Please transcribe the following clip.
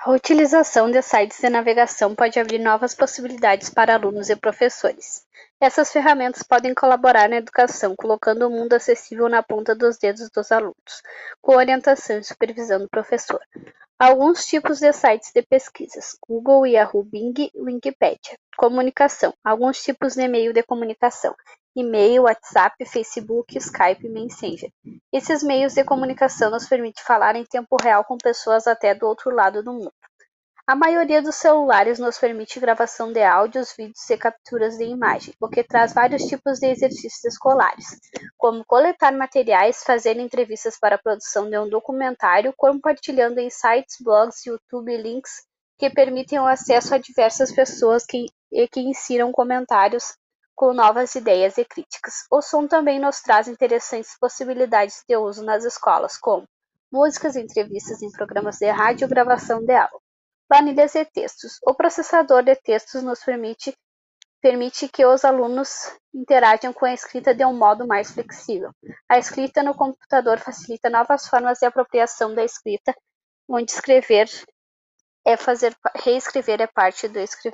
A utilização de sites de navegação pode abrir novas possibilidades para alunos e professores. Essas ferramentas podem colaborar na educação, colocando o mundo acessível na ponta dos dedos dos alunos, com orientação e supervisão do professor. Alguns tipos de sites de pesquisas: Google, Yahoo, Bing, Wikipedia. Comunicação: alguns tipos de e-mail de comunicação: e-mail, WhatsApp, Facebook, Skype e Messenger. Esses meios de comunicação nos permitem falar em tempo real com pessoas até do outro lado do mundo. A maioria dos celulares nos permite gravação de áudios, vídeos e capturas de imagem, o que traz vários tipos de exercícios escolares, como coletar materiais, fazer entrevistas para a produção de um documentário, compartilhando em sites, blogs, YouTube links que permitem o acesso a diversas pessoas que, e que insiram comentários com novas ideias e críticas. O som também nos traz interessantes possibilidades de uso nas escolas, como músicas, entrevistas em programas de rádio gravação de aula. Planilhas e textos. O processador de textos nos permite, permite que os alunos interajam com a escrita de um modo mais flexível. A escrita no computador facilita novas formas de apropriação da escrita, onde escrever é fazer reescrever é parte do escrever.